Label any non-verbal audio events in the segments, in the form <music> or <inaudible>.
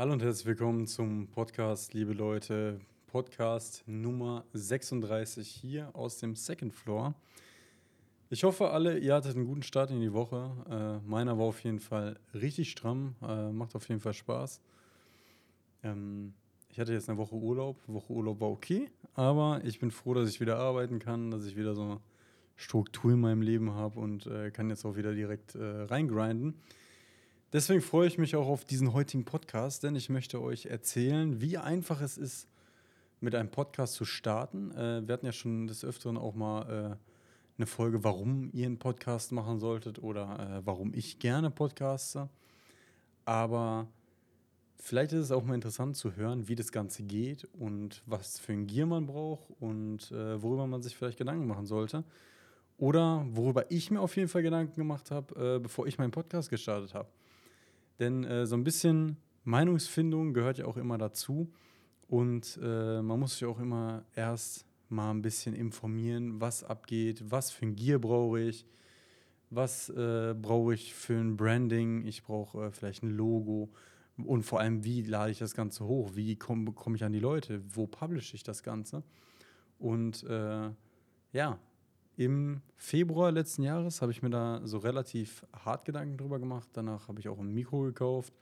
Hallo und herzlich willkommen zum Podcast, liebe Leute. Podcast Nummer 36 hier aus dem Second Floor. Ich hoffe, alle, ihr hattet einen guten Start in die Woche. Äh, meiner war auf jeden Fall richtig stramm, äh, macht auf jeden Fall Spaß. Ähm, ich hatte jetzt eine Woche Urlaub. Woche Urlaub war okay, aber ich bin froh, dass ich wieder arbeiten kann, dass ich wieder so eine Struktur in meinem Leben habe und äh, kann jetzt auch wieder direkt äh, reingrinden. Deswegen freue ich mich auch auf diesen heutigen Podcast, denn ich möchte euch erzählen, wie einfach es ist, mit einem Podcast zu starten. Äh, wir hatten ja schon des Öfteren auch mal äh, eine Folge, warum ihr einen Podcast machen solltet oder äh, warum ich gerne podcaste. Aber vielleicht ist es auch mal interessant zu hören, wie das Ganze geht und was für ein Gear man braucht und äh, worüber man sich vielleicht Gedanken machen sollte. Oder worüber ich mir auf jeden Fall Gedanken gemacht habe, äh, bevor ich meinen Podcast gestartet habe. Denn äh, so ein bisschen Meinungsfindung gehört ja auch immer dazu. Und äh, man muss sich auch immer erst mal ein bisschen informieren, was abgeht, was für ein Gear brauche ich, was äh, brauche ich für ein Branding, ich brauche äh, vielleicht ein Logo und vor allem, wie lade ich das Ganze hoch, wie komme komm ich an die Leute, wo publische ich das Ganze. Und äh, ja, im Februar letzten Jahres habe ich mir da so relativ hart Gedanken drüber gemacht. Danach habe ich auch ein Mikro gekauft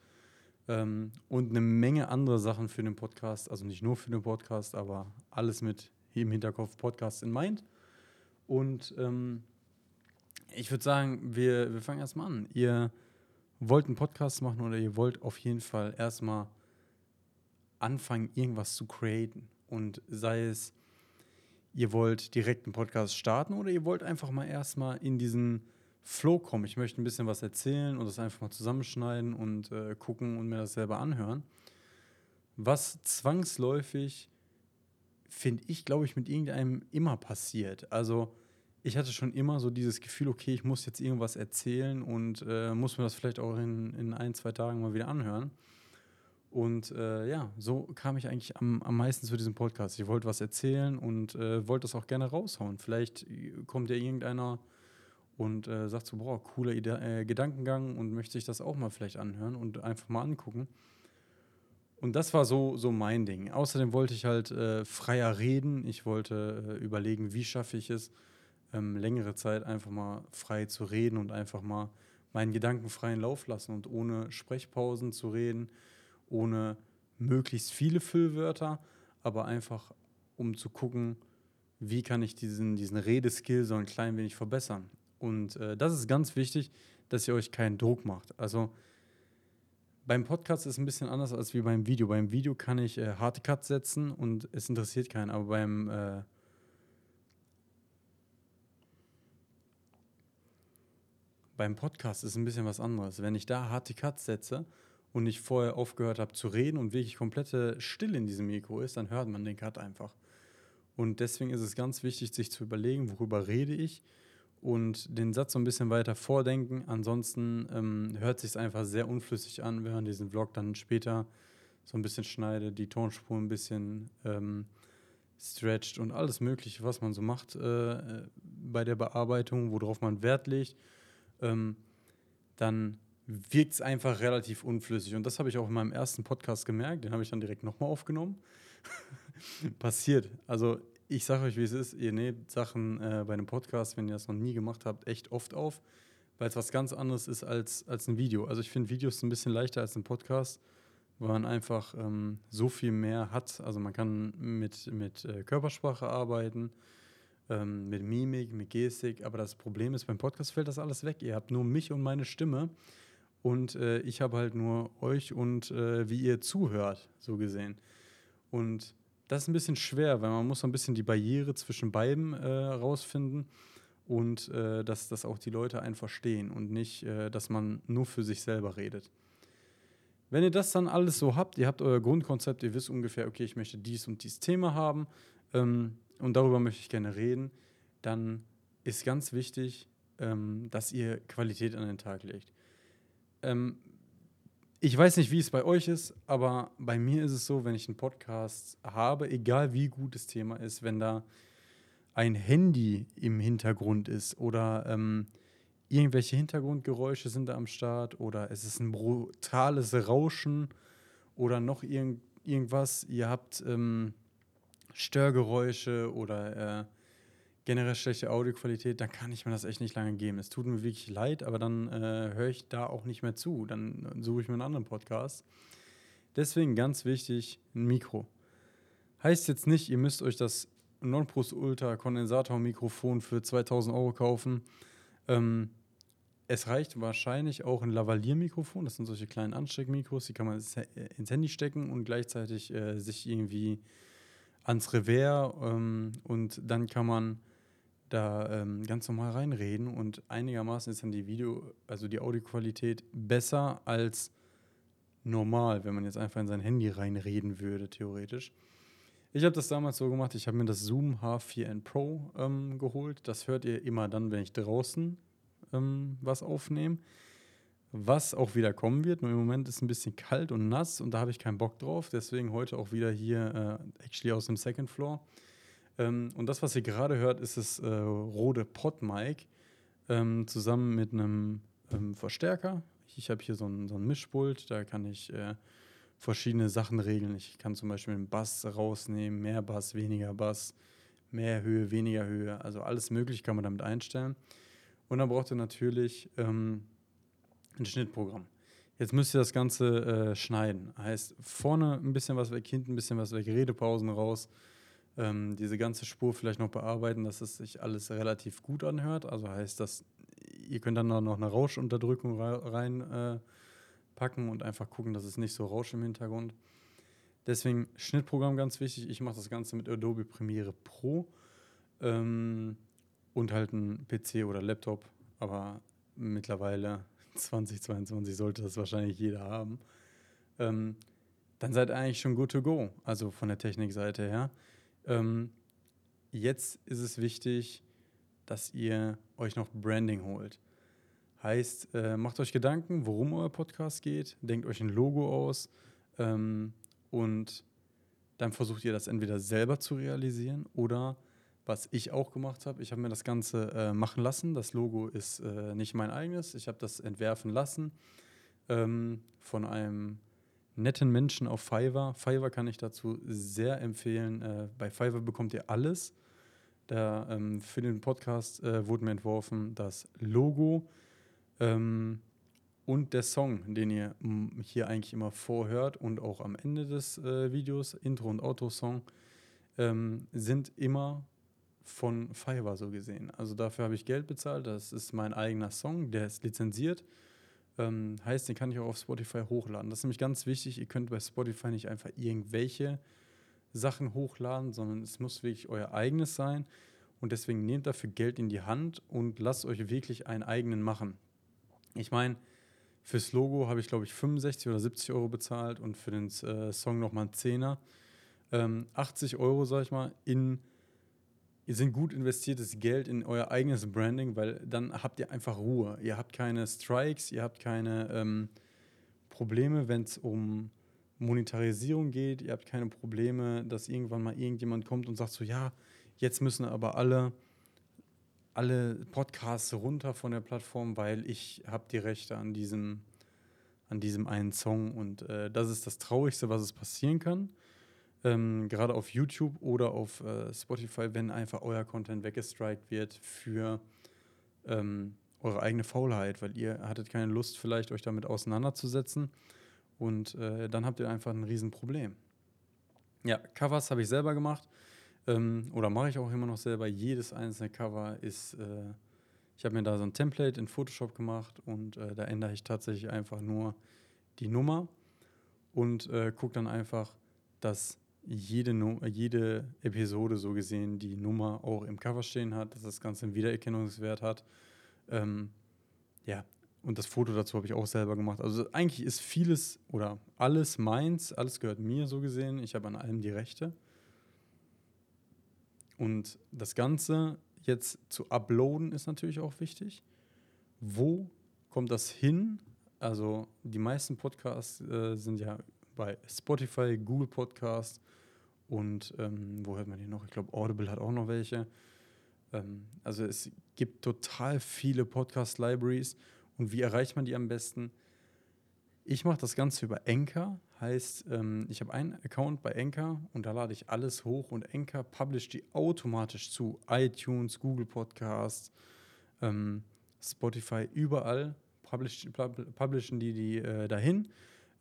ähm, und eine Menge andere Sachen für den Podcast. Also nicht nur für den Podcast, aber alles mit im Hinterkopf Podcast in Mind. Und ähm, ich würde sagen, wir, wir fangen erstmal an. Ihr wollt einen Podcast machen oder ihr wollt auf jeden Fall erstmal anfangen, irgendwas zu createn. Und sei es ihr wollt direkt einen Podcast starten oder ihr wollt einfach mal erstmal in diesen Flow kommen. Ich möchte ein bisschen was erzählen und das einfach mal zusammenschneiden und äh, gucken und mir das selber anhören. Was zwangsläufig, finde ich, glaube ich, mit irgendeinem immer passiert. Also ich hatte schon immer so dieses Gefühl, okay, ich muss jetzt irgendwas erzählen und äh, muss mir das vielleicht auch in, in ein, zwei Tagen mal wieder anhören. Und äh, ja, so kam ich eigentlich am, am meisten zu diesem Podcast. Ich wollte was erzählen und äh, wollte das auch gerne raushauen. Vielleicht äh, kommt ja irgendeiner und äh, sagt so, boah, cooler Ide äh, Gedankengang und möchte sich das auch mal vielleicht anhören und einfach mal angucken. Und das war so, so mein Ding. Außerdem wollte ich halt äh, freier reden. Ich wollte überlegen, wie schaffe ich es, ähm, längere Zeit einfach mal frei zu reden und einfach mal meinen Gedanken freien Lauf lassen und ohne Sprechpausen zu reden ohne möglichst viele Füllwörter, aber einfach um zu gucken, wie kann ich diesen, diesen Redeskill so ein klein wenig verbessern. Und äh, das ist ganz wichtig, dass ihr euch keinen Druck macht. Also beim Podcast ist es ein bisschen anders als wie beim Video. Beim Video kann ich äh, harte Cuts setzen und es interessiert keinen, aber beim äh, beim Podcast ist es ein bisschen was anderes. Wenn ich da harte Cuts setze, und ich vorher aufgehört habe zu reden und wirklich komplette Stille in diesem Mikro ist, dann hört man den Cut einfach. Und deswegen ist es ganz wichtig, sich zu überlegen, worüber rede ich und den Satz so ein bisschen weiter vordenken. Ansonsten ähm, hört sich einfach sehr unflüssig an, wenn man diesen Vlog dann später so ein bisschen schneidet, die Tonspur ein bisschen ähm, stretcht und alles Mögliche, was man so macht äh, bei der Bearbeitung, worauf man Wert legt. Ähm, dann wirkt es einfach relativ unflüssig. Und das habe ich auch in meinem ersten Podcast gemerkt. Den habe ich dann direkt nochmal aufgenommen. <laughs> Passiert. Also ich sage euch, wie es ist. Ihr nehmt Sachen äh, bei einem Podcast, wenn ihr das noch nie gemacht habt, echt oft auf, weil es was ganz anderes ist als, als ein Video. Also ich finde Videos ein bisschen leichter als ein Podcast, weil man einfach ähm, so viel mehr hat. Also man kann mit, mit äh, Körpersprache arbeiten, ähm, mit Mimik, mit Gestik. Aber das Problem ist, beim Podcast fällt das alles weg. Ihr habt nur mich und meine Stimme. Und äh, ich habe halt nur euch und äh, wie ihr zuhört, so gesehen. Und das ist ein bisschen schwer, weil man muss so ein bisschen die Barriere zwischen beiden äh, rausfinden und äh, dass das auch die Leute einen verstehen und nicht, äh, dass man nur für sich selber redet. Wenn ihr das dann alles so habt, ihr habt euer Grundkonzept, ihr wisst ungefähr, okay, ich möchte dies und dies Thema haben ähm, und darüber möchte ich gerne reden, dann ist ganz wichtig, ähm, dass ihr Qualität an den Tag legt. Ähm, ich weiß nicht, wie es bei euch ist, aber bei mir ist es so, wenn ich einen Podcast habe, egal wie gut das Thema ist, wenn da ein Handy im Hintergrund ist oder ähm, irgendwelche Hintergrundgeräusche sind da am Start oder es ist ein brutales Rauschen oder noch irgend, irgendwas, ihr habt ähm, Störgeräusche oder äh, generell schlechte Audioqualität, dann kann ich mir das echt nicht lange geben. Es tut mir wirklich leid, aber dann äh, höre ich da auch nicht mehr zu. Dann suche ich mir einen anderen Podcast. Deswegen ganz wichtig, ein Mikro. Heißt jetzt nicht, ihr müsst euch das Nonplus Ultra Kondensatormikrofon für 2000 Euro kaufen. Ähm, es reicht wahrscheinlich auch ein Lavalier-Mikrofon. Das sind solche kleinen Ansteckmikros, die kann man ins Handy stecken und gleichzeitig äh, sich irgendwie ans Revers ähm, und dann kann man da ähm, ganz normal reinreden und einigermaßen ist dann die Video, also die Audioqualität besser als normal, wenn man jetzt einfach in sein Handy reinreden würde, theoretisch. Ich habe das damals so gemacht, ich habe mir das Zoom H4n Pro ähm, geholt. Das hört ihr immer dann, wenn ich draußen ähm, was aufnehme. Was auch wieder kommen wird. Nur im Moment ist es ein bisschen kalt und nass und da habe ich keinen Bock drauf. Deswegen heute auch wieder hier, äh, actually aus dem Second Floor. Ähm, und das, was ihr gerade hört, ist das äh, Rode Pod-Mic ähm, zusammen mit einem ähm, Verstärker. Ich habe hier so ein, so ein Mischpult, da kann ich äh, verschiedene Sachen regeln. Ich kann zum Beispiel den Bass rausnehmen, mehr Bass, weniger Bass, mehr Höhe, weniger Höhe. Also alles mögliche kann man damit einstellen. Und dann braucht ihr natürlich ähm, ein Schnittprogramm. Jetzt müsst ihr das Ganze äh, schneiden. Heißt, vorne ein bisschen was weg, hinten ein bisschen was weg, Redepausen raus ähm, diese ganze Spur vielleicht noch bearbeiten, dass es sich alles relativ gut anhört. Also heißt das, ihr könnt dann noch eine Rauschunterdrückung reinpacken äh, und einfach gucken, dass es nicht so rauscht im Hintergrund. Deswegen Schnittprogramm ganz wichtig. Ich mache das Ganze mit Adobe Premiere Pro ähm, und halt ein PC oder Laptop. Aber mittlerweile <laughs> 2022 sollte das wahrscheinlich jeder haben. Ähm, dann seid ihr eigentlich schon good to go, also von der Technikseite her. Ähm, jetzt ist es wichtig, dass ihr euch noch Branding holt. Heißt, äh, macht euch Gedanken, worum euer Podcast geht, denkt euch ein Logo aus ähm, und dann versucht ihr das entweder selber zu realisieren oder was ich auch gemacht habe, ich habe mir das Ganze äh, machen lassen. Das Logo ist äh, nicht mein eigenes, ich habe das entwerfen lassen ähm, von einem netten Menschen auf Fiverr. Fiverr kann ich dazu sehr empfehlen. Äh, bei Fiverr bekommt ihr alles. Da, ähm, für den Podcast äh, wurde mir entworfen das Logo ähm, und der Song, den ihr hier eigentlich immer vorhört und auch am Ende des äh, Videos, Intro und Outro-Song, ähm, sind immer von Fiverr so gesehen. Also dafür habe ich Geld bezahlt. Das ist mein eigener Song, der ist lizenziert. Ähm, heißt, den kann ich auch auf Spotify hochladen. Das ist nämlich ganz wichtig. Ihr könnt bei Spotify nicht einfach irgendwelche Sachen hochladen, sondern es muss wirklich euer eigenes sein. Und deswegen nehmt dafür Geld in die Hand und lasst euch wirklich einen eigenen machen. Ich meine, fürs Logo habe ich, glaube ich, 65 oder 70 Euro bezahlt und für den äh, Song nochmal einen Zehner. Ähm, 80 Euro, sag ich mal, in ihr sind gut investiertes Geld in euer eigenes Branding, weil dann habt ihr einfach Ruhe. Ihr habt keine Strikes, ihr habt keine ähm, Probleme, wenn es um Monetarisierung geht. Ihr habt keine Probleme, dass irgendwann mal irgendjemand kommt und sagt so, ja, jetzt müssen aber alle, alle Podcasts runter von der Plattform, weil ich habe die Rechte an diesem, an diesem einen Song. Und äh, das ist das Traurigste, was es passieren kann ähm, gerade auf YouTube oder auf äh, Spotify, wenn einfach euer Content weggestrikt wird für ähm, eure eigene Faulheit, weil ihr hattet keine Lust, vielleicht euch damit auseinanderzusetzen und äh, dann habt ihr einfach ein Riesenproblem. Ja, Covers habe ich selber gemacht ähm, oder mache ich auch immer noch selber. Jedes einzelne Cover ist, äh, ich habe mir da so ein Template in Photoshop gemacht und äh, da ändere ich tatsächlich einfach nur die Nummer und äh, gucke dann einfach, dass jede, jede Episode so gesehen die Nummer auch im Cover stehen hat, dass das Ganze einen Wiedererkennungswert hat. Ähm, ja, und das Foto dazu habe ich auch selber gemacht. Also eigentlich ist vieles oder alles meins, alles gehört mir so gesehen. Ich habe an allem die Rechte. Und das Ganze jetzt zu uploaden ist natürlich auch wichtig. Wo kommt das hin? Also die meisten Podcasts äh, sind ja bei Spotify, Google Podcast und ähm, wo hört man die noch? Ich glaube, Audible hat auch noch welche. Ähm, also es gibt total viele Podcast-Libraries. Und wie erreicht man die am besten? Ich mache das Ganze über Anchor, heißt, ähm, ich habe einen Account bei Anchor und da lade ich alles hoch und Anchor publisht die automatisch zu iTunes, Google Podcasts, ähm, Spotify, überall publish, publishen die die äh, dahin.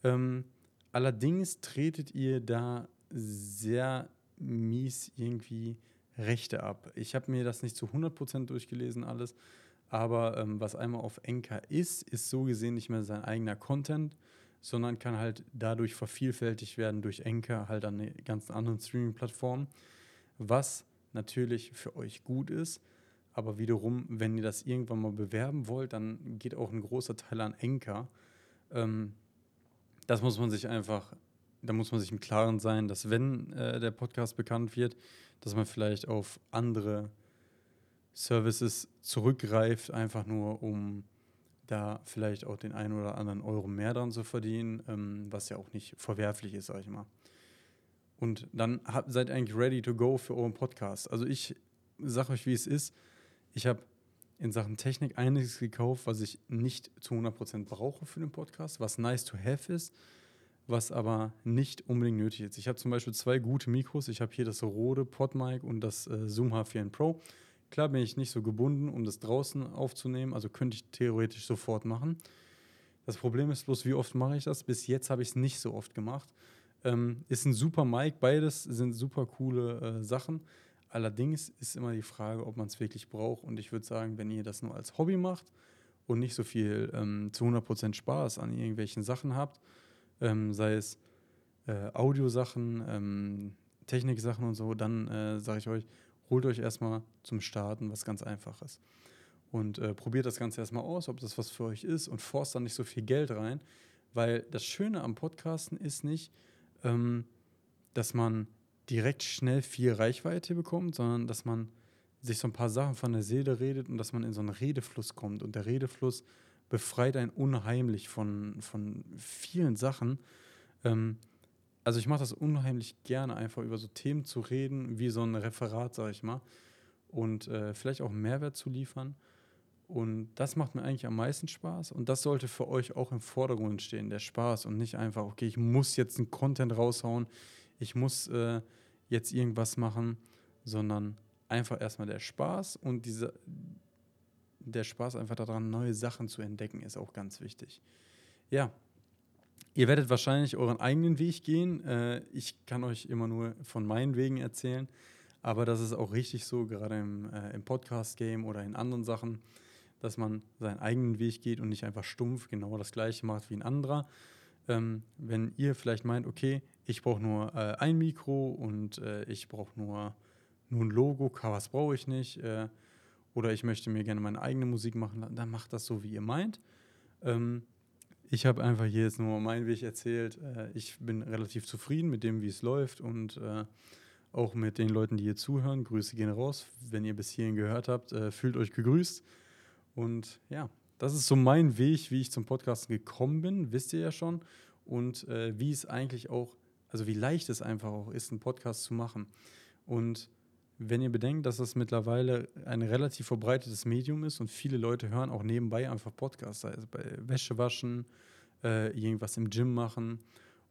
Ähm, allerdings tretet ihr da sehr mies irgendwie Rechte ab. Ich habe mir das nicht zu 100% durchgelesen alles, aber ähm, was einmal auf Enker ist, ist so gesehen nicht mehr sein eigener Content, sondern kann halt dadurch vervielfältigt werden durch Enker halt an den ganzen anderen Streaming-Plattformen, was natürlich für euch gut ist. Aber wiederum, wenn ihr das irgendwann mal bewerben wollt, dann geht auch ein großer Teil an Enker. Ähm, das muss man sich einfach, da muss man sich im Klaren sein, dass wenn äh, der Podcast bekannt wird, dass man vielleicht auf andere Services zurückgreift, einfach nur um da vielleicht auch den einen oder anderen Euro mehr dran zu verdienen, ähm, was ja auch nicht verwerflich ist, sag ich mal. Und dann hab, seid eigentlich ready to go für euren Podcast. Also ich sage euch, wie es ist. Ich habe in Sachen Technik einiges gekauft, was ich nicht zu 100% brauche für den Podcast, was nice to have ist, was aber nicht unbedingt nötig ist. Ich habe zum Beispiel zwei gute Mikros. Ich habe hier das Rode PodMic und das äh, Zoom H4n Pro. Klar bin ich nicht so gebunden, um das draußen aufzunehmen, also könnte ich theoretisch sofort machen. Das Problem ist bloß, wie oft mache ich das? Bis jetzt habe ich es nicht so oft gemacht. Ähm, ist ein super Mic, beides sind super coole äh, Sachen. Allerdings ist immer die Frage, ob man es wirklich braucht. Und ich würde sagen, wenn ihr das nur als Hobby macht und nicht so viel ähm, zu 100% Spaß an irgendwelchen Sachen habt, ähm, sei es äh, Audiosachen, ähm, Techniksachen und so, dann äh, sage ich euch, holt euch erstmal zum Starten was ganz Einfaches. Und äh, probiert das Ganze erstmal aus, ob das was für euch ist und forst dann nicht so viel Geld rein. Weil das Schöne am Podcasten ist nicht, ähm, dass man direkt schnell viel Reichweite bekommt, sondern dass man sich so ein paar Sachen von der Seele redet und dass man in so einen Redefluss kommt. Und der Redefluss befreit einen unheimlich von, von vielen Sachen. Ähm, also ich mache das unheimlich gerne, einfach über so Themen zu reden, wie so ein Referat, sage ich mal. Und äh, vielleicht auch Mehrwert zu liefern. Und das macht mir eigentlich am meisten Spaß. Und das sollte für euch auch im Vordergrund stehen, der Spaß. Und nicht einfach, okay, ich muss jetzt einen Content raushauen, ich muss äh, jetzt irgendwas machen, sondern einfach erstmal der Spaß und diese, der Spaß einfach daran, neue Sachen zu entdecken, ist auch ganz wichtig. Ja, Ihr werdet wahrscheinlich euren eigenen Weg gehen. Äh, ich kann euch immer nur von meinen Wegen erzählen. Aber das ist auch richtig so, gerade im, äh, im Podcast-Game oder in anderen Sachen, dass man seinen eigenen Weg geht und nicht einfach stumpf genau das Gleiche macht wie ein anderer. Ähm, wenn ihr vielleicht meint, okay, ich brauche nur äh, ein Mikro und äh, ich brauche nur, nur ein Logo, Covers brauche ich nicht, äh, oder ich möchte mir gerne meine eigene Musik machen, dann macht das so, wie ihr meint. Ähm, ich habe einfach hier jetzt nur meinen Weg erzählt. Äh, ich bin relativ zufrieden mit dem, wie es läuft und äh, auch mit den Leuten, die hier zuhören. Grüße gehen raus. Wenn ihr bis hierhin gehört habt, äh, fühlt euch gegrüßt. Und ja, das ist so mein Weg, wie ich zum Podcasten gekommen bin, wisst ihr ja schon. Und äh, wie es eigentlich auch, also wie leicht es einfach auch ist, einen Podcast zu machen. Und wenn ihr bedenkt, dass das mittlerweile ein relativ verbreitetes Medium ist und viele Leute hören auch nebenbei einfach Podcasts, sei es bei Wäsche waschen, äh, irgendwas im Gym machen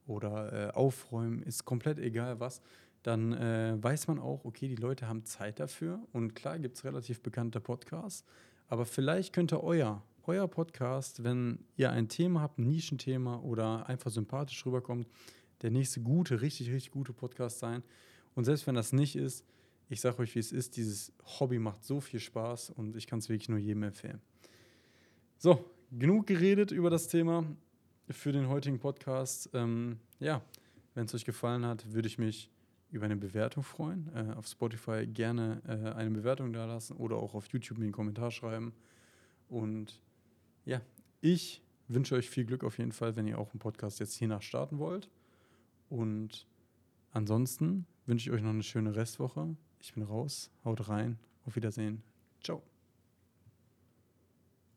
oder äh, aufräumen, ist komplett egal was, dann äh, weiß man auch, okay, die Leute haben Zeit dafür und klar gibt es relativ bekannte Podcasts, aber vielleicht könnte euer, euer Podcast, wenn ihr ein Thema habt, ein Nischenthema oder einfach sympathisch rüberkommt, der nächste gute, richtig, richtig gute Podcast sein. Und selbst wenn das nicht ist, ich sage euch, wie es ist, dieses Hobby macht so viel Spaß und ich kann es wirklich nur jedem empfehlen. So, genug geredet über das Thema für den heutigen Podcast. Ähm, ja, wenn es euch gefallen hat, würde ich mich über eine Bewertung freuen. Äh, auf Spotify gerne äh, eine Bewertung da lassen oder auch auf YouTube mir einen Kommentar schreiben. Und ja, ich wünsche euch viel Glück auf jeden Fall, wenn ihr auch einen Podcast jetzt hiernach starten wollt. Und ansonsten wünsche ich euch noch eine schöne Restwoche. Ich bin raus. Haut rein. Auf Wiedersehen. Ciao.